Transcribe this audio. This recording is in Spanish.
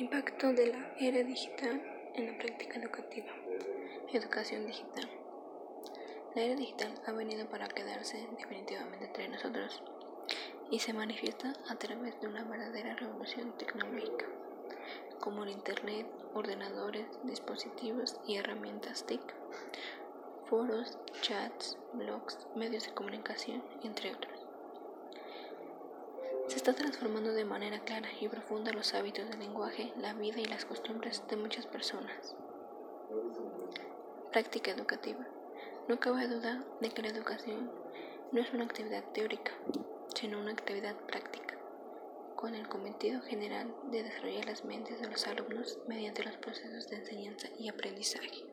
Impacto de la era digital en la práctica educativa. Educación digital. La era digital ha venido para quedarse definitivamente entre nosotros y se manifiesta a través de una verdadera revolución tecnológica, como el Internet, ordenadores, dispositivos y herramientas TIC, foros, chats, blogs, medios de comunicación, entre otros. Se está transformando de manera clara y profunda los hábitos del lenguaje, la vida y las costumbres de muchas personas. Práctica educativa. No cabe duda de que la educación no es una actividad teórica, sino una actividad práctica, con el cometido general de desarrollar las mentes de los alumnos mediante los procesos de enseñanza y aprendizaje.